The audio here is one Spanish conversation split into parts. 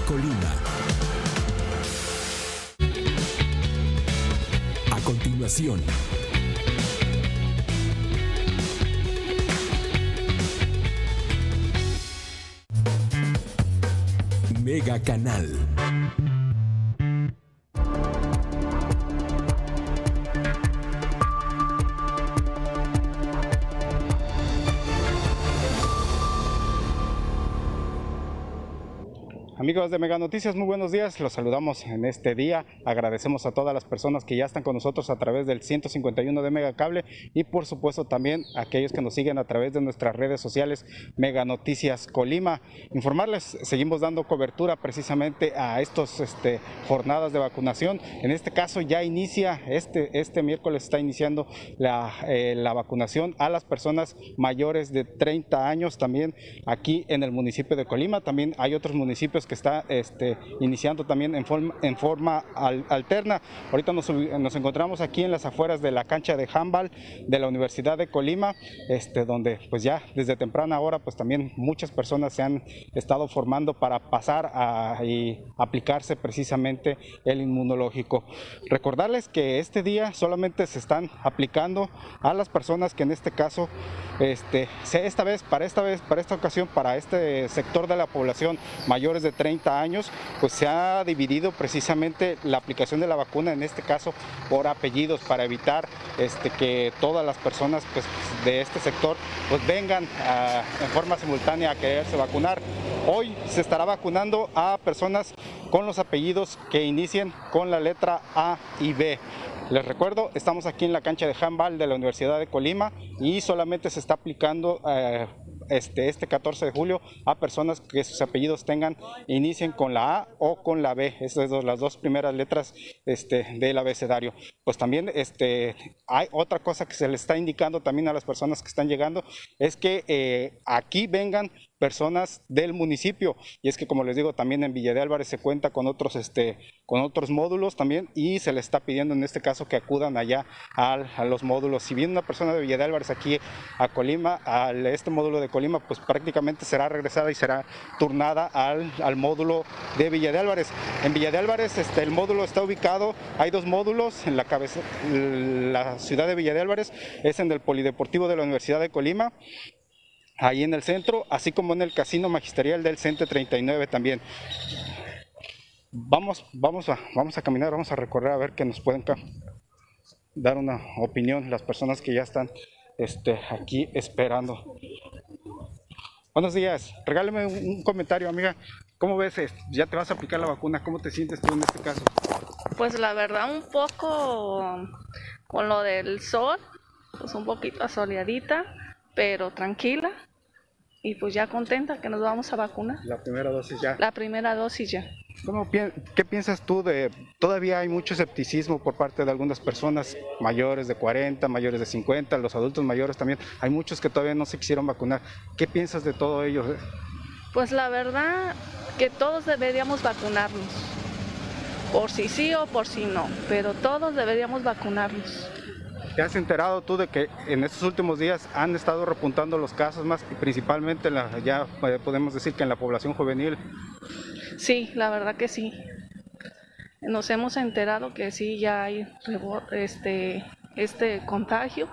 Colima. A continuación. Mega Canal. Amigos de Mega Noticias, muy buenos días. Los saludamos en este día. Agradecemos a todas las personas que ya están con nosotros a través del 151 de Mega Cable y por supuesto también a aquellos que nos siguen a través de nuestras redes sociales Mega Noticias Colima. Informarles, seguimos dando cobertura precisamente a estas este, jornadas de vacunación. En este caso ya inicia, este, este miércoles está iniciando la, eh, la vacunación a las personas mayores de 30 años también aquí en el municipio de Colima. También hay otros municipios que está este, iniciando también en forma, alterna. Ahorita nos, encontramos aquí en las afueras de la cancha de handball de la Universidad de Colima, este, donde pues ya desde temprana hora pues también muchas personas se han estado formando para pasar a, y aplicarse precisamente el inmunológico. Recordarles que este día solamente se están aplicando a las personas que en este caso, este, esta vez, para esta vez, para esta ocasión, para este sector de la población mayores de 30 años, pues se ha dividido precisamente la aplicación de la vacuna, en este caso por apellidos, para evitar este, que todas las personas pues, de este sector pues, vengan en forma simultánea a quererse vacunar. Hoy se estará vacunando a personas con los apellidos que inicien con la letra A y B. Les recuerdo, estamos aquí en la cancha de handball de la Universidad de Colima y solamente se está aplicando eh, este, este 14 de julio a personas que sus apellidos tengan, inicien con la A o con la B, esas son las dos primeras letras este, del abecedario. Pues también este, hay otra cosa que se le está indicando también a las personas que están llegando, es que eh, aquí vengan personas del municipio. Y es que, como les digo, también en Villa de Álvarez se cuenta con otros, este, con otros módulos también y se le está pidiendo en este caso que acudan allá a los módulos. Si viene una persona de Villa de Álvarez aquí a Colima, a este módulo de Colima, pues prácticamente será regresada y será turnada al, al módulo de Villa de Álvarez. En Villa de Álvarez este, el módulo está ubicado, hay dos módulos en la cabeza, la ciudad de Villa de Álvarez, es en el Polideportivo de la Universidad de Colima ahí en el centro, así como en el Casino Magisterial del Centro 39 también. Vamos, vamos, a, vamos a caminar, vamos a recorrer a ver que nos pueden dar una opinión las personas que ya están este, aquí esperando. Buenos días, regáleme un, comentario, amiga. ¿Cómo ves? Ya te vas a aplicar la vacuna, ¿cómo te sientes tú en este caso? Pues la verdad un poco con lo del sol, pues un poquito asoleadita, pero tranquila y pues ya contenta que nos vamos a vacunar. La primera dosis ya. La primera dosis ya. ¿Qué piensas tú de, todavía hay mucho escepticismo por parte de algunas personas mayores de 40, mayores de 50, los adultos mayores también, hay muchos que todavía no se quisieron vacunar. ¿Qué piensas de todo ello? Pues la verdad que todos deberíamos vacunarnos, por si sí o por si no, pero todos deberíamos vacunarnos. ¿Te has enterado tú de que en estos últimos días han estado repuntando los casos más, principalmente la, ya eh, podemos decir que en la población juvenil? Sí, la verdad que sí. Nos hemos enterado que sí ya hay este, este contagio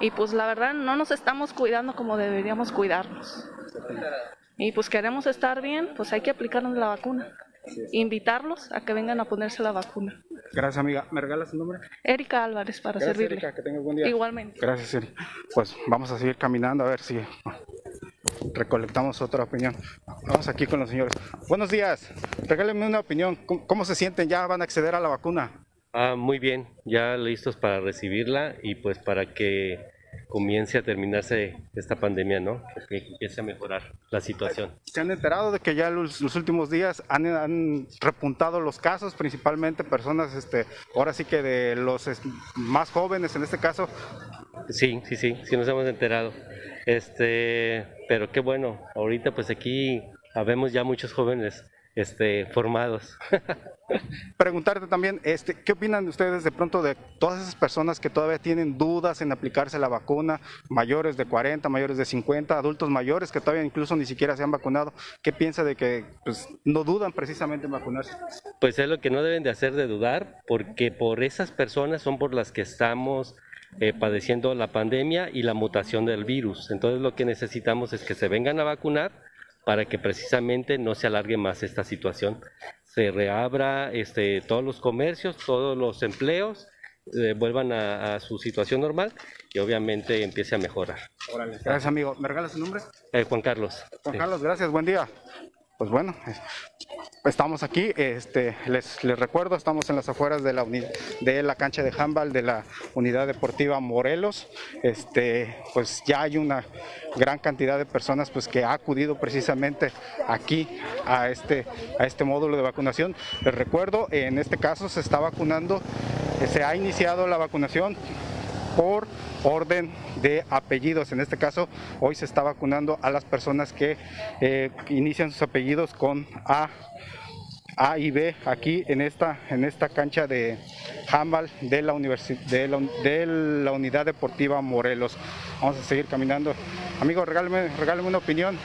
y pues la verdad no nos estamos cuidando como deberíamos cuidarnos. Y pues queremos estar bien, pues hay que aplicarnos la vacuna. Invitarlos a que vengan a ponerse la vacuna. Gracias, amiga. ¿Me regalas su nombre? Erika Álvarez, para Gracias, servirle. Erika, que tenga buen día. Igualmente. Gracias, Erika. Pues vamos a seguir caminando a ver si recolectamos otra opinión. Vamos aquí con los señores. Buenos días. Regálenme una opinión. ¿Cómo, se sienten? ¿Ya van a acceder a la vacuna? Ah, muy bien. Ya listos para recibirla y pues para que comience a terminarse esta pandemia, ¿no? Que empiece a mejorar la situación. ¿Se han enterado de que ya los, últimos días han, repuntado los casos, principalmente personas, este, ahora sí que de los más jóvenes en este caso? Sí, sí, sí, sí nos hemos enterado. Este, pero qué bueno, ahorita pues aquí habemos ya muchos jóvenes este, formados. Preguntarte también, este, ¿qué opinan ustedes de pronto de todas esas personas que todavía tienen dudas en aplicarse la vacuna, mayores de 40, mayores de 50, adultos mayores que todavía incluso ni siquiera se han vacunado? ¿Qué piensa de que pues, no dudan precisamente en vacunarse? Pues es lo que no deben de hacer de dudar, porque por esas personas son por las que estamos eh, padeciendo la pandemia y la mutación del virus. Entonces lo que necesitamos es que se vengan a vacunar para que precisamente no se alargue más esta situación. Se reabra este, todos los comercios, todos los empleos, eh, vuelvan a, su situación normal y obviamente empiece a mejorar. Gracias amigo. ¿Me regalas su nombre? Eh, Juan Carlos. Juan Carlos, gracias, buen día. Pues bueno, estamos aquí, este, les, les, recuerdo, estamos en las afueras de la, de la cancha de handball de la Unidad Deportiva Morelos. Este, pues ya hay una gran cantidad de personas pues, que ha acudido precisamente aquí a este, a este módulo de vacunación. Les recuerdo, en este caso se está vacunando, se ha iniciado la vacunación por orden de apellidos. En este caso, hoy se está vacunando a las personas que eh, inician sus apellidos con A. A y B aquí en esta, en esta cancha de handball de la, de, de la Unidad Deportiva Morelos. Vamos a seguir caminando. Amigo, regálame, regálame una opinión.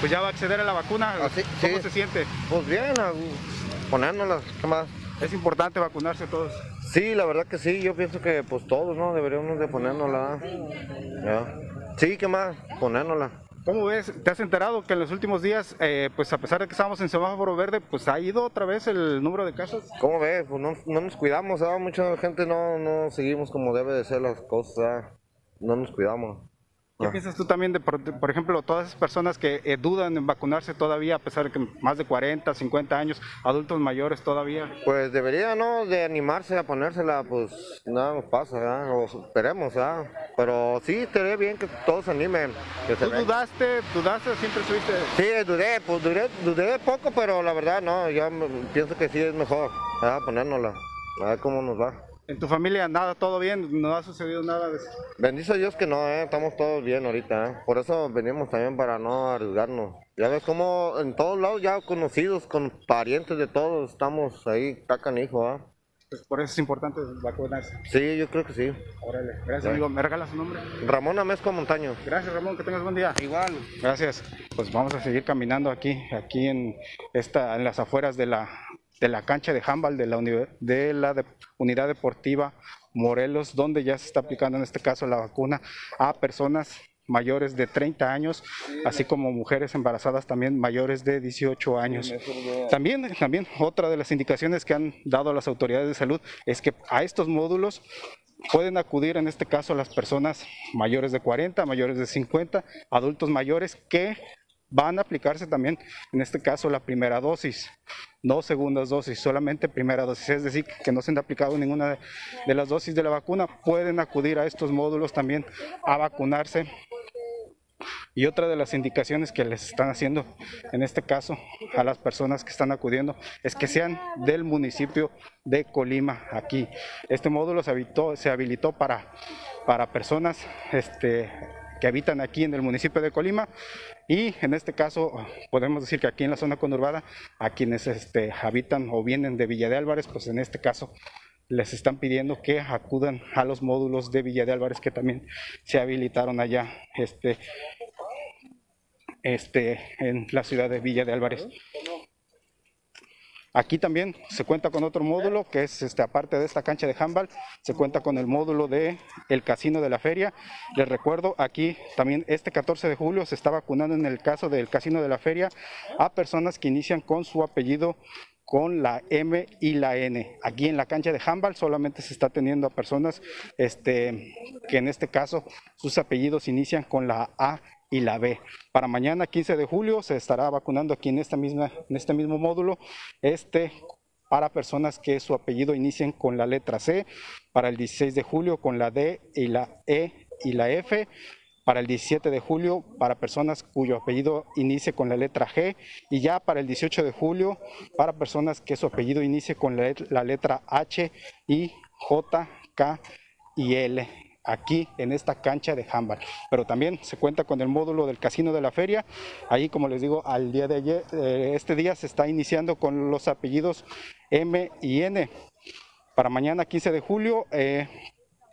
Pues ya va a acceder a la vacuna. Ah, ¿Cómo se siente? Pues bien, ponérnoslas, ¿qué más? Es importante vacunarse todos. Sí, la verdad que sí, yo pienso que pues todos, ¿no? Deberíamos de ponérnosla. Sí, ¿qué más? Ponérnosla. ¿Cómo ves? ¿Te has enterado que en los últimos días, eh, pues a pesar de que estábamos en semáforo verde, pues ha ido otra vez el número de casos? ¿Cómo ves? Pues no, nos cuidamos, mucha gente no, no seguimos como debe de ser las cosas, no nos cuidamos. ¿Qué piensas tú también de, por, ejemplo, todas esas personas que eh, dudan en vacunarse todavía, a pesar de que más de 40, 50 años, adultos mayores todavía? Pues debería, ¿no? De animarse a ponérsela, pues nada nos pasa, ¿verdad? O esperemos, ¿verdad? Pero sí, estaría bien que todos se animen. ¿Tú dudaste, dudaste o siempre estuviste? Sí, dudé, pues dudé, dudé poco, pero la verdad no, yo pienso que sí es mejor, ¿verdad? Ponérnosla, a ver cómo nos va. ¿En tu familia nada, todo bien? ¿No ha sucedido nada de eso? Bendice Dios que no, ¿eh? estamos todos bien ahorita. ¿eh? Por eso venimos también para no arriesgarnos. Ya ves como en todos lados ya conocidos, con parientes de todos, estamos ahí, tacan hijo, ¿ah? Pues por eso es importante vacunarse. Sí, yo creo que sí. Órale, gracias amigo. ¿Me regalas su nombre? Ramón Amezco Montaño. Gracias Ramón, que tengas buen día. Igual. Gracias. Pues vamos a seguir caminando aquí, aquí en esta, en las afueras de la de la cancha de handball de la, de la unidad deportiva Morelos, donde ya se está aplicando en este caso la vacuna a personas mayores de 30 años, así como mujeres embarazadas también mayores de 18 años. También, también otra de las indicaciones que han dado las autoridades de salud es que a estos módulos pueden acudir en este caso las personas mayores de 40, mayores de 50, adultos mayores que van a aplicarse también, en este caso, la primera dosis, no segundas dosis, solamente primera dosis, es decir, que no se han aplicado ninguna de, las dosis de la vacuna, pueden acudir a estos módulos también a vacunarse. Y otra de las indicaciones que les están haciendo, en este caso, a las personas que están acudiendo, es que sean del municipio de Colima, aquí. Este módulo se, se habilitó para, para personas este, que habitan aquí en el municipio de Colima y en este caso podemos decir que aquí en la zona conurbada a quienes este, habitan o vienen de Villa de Álvarez, pues en este caso les están pidiendo que acudan a los módulos de Villa de Álvarez que también se habilitaron allá este, este, en la ciudad de Villa de Álvarez. Aquí también se cuenta con otro módulo que es este, aparte de esta cancha de handball, se cuenta con el módulo de casino de la feria. Les recuerdo, aquí también este 14 de julio se está vacunando en el caso del casino de la feria a personas que inician con su apellido con la M y la N. Aquí en la cancha de handball solamente se está teniendo a personas este, que en este caso sus apellidos inician con la A y la B. Para mañana, 15 de julio, se estará vacunando aquí en, esta misma, en este mismo módulo este, para personas que su apellido inicien con la letra C, para el 16 de julio con la D y la E y la F para el 17 de julio para personas cuyo apellido inicie con la letra G y ya para el 18 de julio para personas que su apellido inicie con la, la letra H y J, K y L aquí en esta cancha de handball. Pero también se cuenta con el módulo del casino de la feria. Ahí, como les digo, al día de ayer, eh, este día se está iniciando con los apellidos M y N. Para mañana, 15 de julio, eh,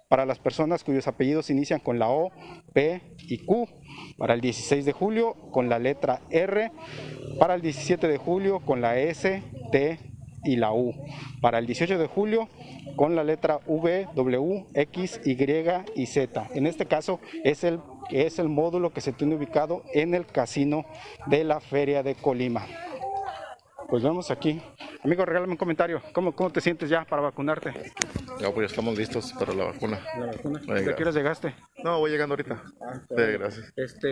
para las personas cuyos apellidos inician con la O, P y Q. Para el 16 de julio con la letra R. Para el 17 de julio con la S, T y la U. Para el 18 de julio con la letra V, W, X, Y y Z. En este caso es el, es el módulo que se tiene ubicado en el casino de la Feria de Colima. Pues vemos aquí. Amigo, regálame un comentario. ¿Cómo, cómo te sientes ya para vacunarte? Ya, pues ya estamos listos para la vacuna. ¿La vacuna? ¿De qué hora llegaste? No, voy llegando ahorita. Ah, gracias. Este,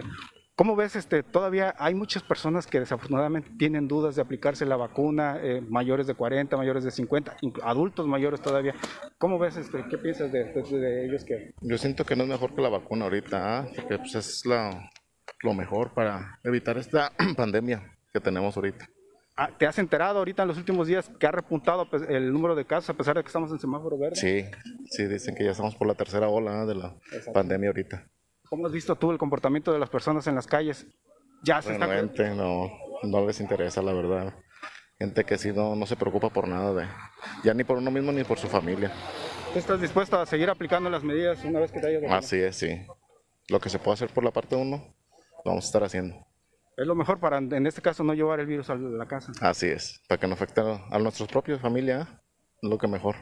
¿Cómo ves? Este, todavía hay muchas personas que desafortunadamente tienen dudas de aplicarse la vacuna, eh, mayores de 40, mayores de 50, adultos mayores todavía. ¿Cómo ves? Este, ¿Qué piensas de, ellos? que Yo siento que no es mejor que la vacuna ahorita, ¿ah? porque pues, es lo mejor para evitar esta pandemia que tenemos ahorita. Ah, ¿Te has enterado ahorita en los últimos días que ha repuntado pues, el número de casos a pesar de que estamos en semáforo verde? Sí, sí, dicen que ya estamos por la tercera ola ¿ah? de la pandemia ahorita. ¿Cómo has visto tú el comportamiento de las personas en las calles? Ya se bueno, gente no, no les interesa, la verdad. Gente que sí no, no se preocupa por nada, de, ya ni por uno mismo ni por su familia. ¿Estás dispuesto a seguir aplicando las medidas una vez que te haya Así es, sí. Lo que se puede hacer por la parte de uno, lo vamos a estar haciendo. Es lo mejor para, en este caso, no llevar el virus a la casa. Así es, para que no afecte a, nuestros propios familia, lo que mejor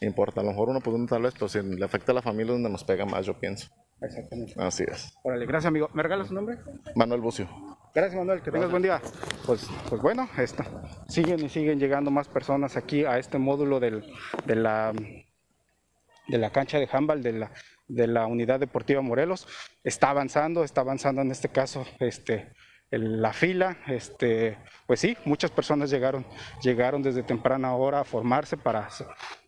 importa. A lo mejor uno, pues tal vez, pero si le afecta a la familia, donde nos pega más, yo pienso. Exactamente. Así es. Órale, gracias amigo. ¿Me regalas su nombre? Manuel Bucio. Gracias Manuel, que tengas buen día. Pues, pues bueno, esta, siguen y siguen llegando más personas aquí a este módulo del, de, la, de la cancha de handball de la, de la unidad deportiva Morelos. Está avanzando, está avanzando en este caso este, la fila, este, pues sí, muchas personas llegaron, llegaron desde temprana hora a formarse para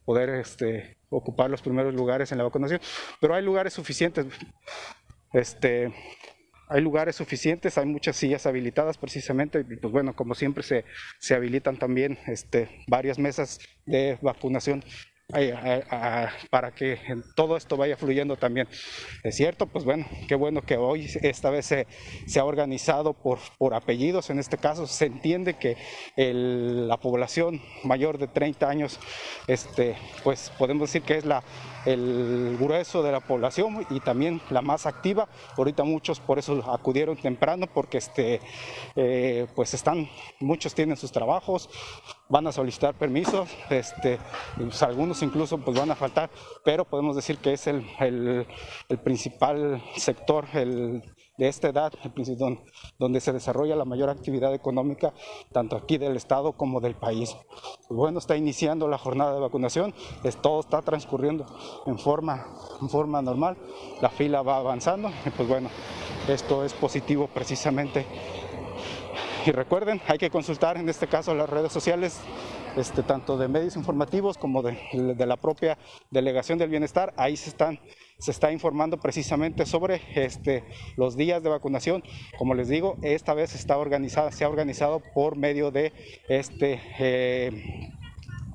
poder este, ocupar los primeros lugares en la vacunación, pero hay lugares suficientes. Este, hay lugares suficientes, hay muchas sillas habilitadas precisamente, y pues bueno, como siempre se, se habilitan también este, varias mesas de vacunación para que todo esto vaya fluyendo también. ¿Es cierto? Pues bueno, qué bueno que hoy esta vez se, ha organizado por, por, apellidos, en este caso se entiende que la población mayor de 30 años, este, pues podemos decir que es la, el grueso de la población y también la más activa. Ahorita muchos por eso acudieron temprano porque este, eh, pues están, muchos tienen sus trabajos, van a solicitar permisos, este, pues algunos incluso pues van a faltar, pero podemos decir que es el, el, el principal sector, el de esta edad, donde se desarrolla la mayor actividad económica, tanto aquí del Estado como del país. Pues bueno, está iniciando la jornada de vacunación, todo está transcurriendo en forma, en forma normal, la fila va avanzando, y pues bueno, esto es positivo precisamente y recuerden, hay que consultar en este caso las redes sociales, este, tanto de medios informativos como de, la propia Delegación del Bienestar. Ahí se, están, se está informando precisamente sobre este, los días de vacunación. Como les digo, esta vez está organizada, se ha organizado por medio de este... Eh,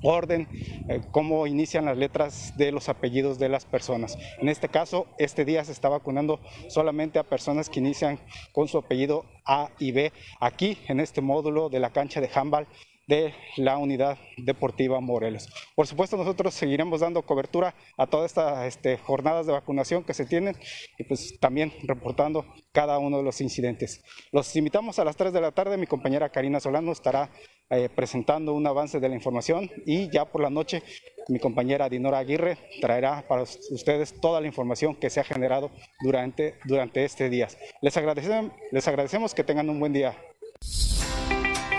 orden, eh, cómo inician las letras de los apellidos de las personas. En este caso, este día se está vacunando solamente a personas que inician con su apellido A y B aquí en este módulo de la cancha de handball de la unidad deportiva Morelos. Por supuesto, nosotros seguiremos dando cobertura a todas estas este, jornadas de vacunación que se tienen y pues también reportando cada uno de los incidentes. Los invitamos a las 3 de la tarde, mi compañera Karina Solano estará eh, presentando un avance de la información y ya por la noche mi compañera Dinora Aguirre traerá para ustedes toda la información que se ha generado durante, durante este día. Les agradecemos, les agradecemos que tengan un buen día.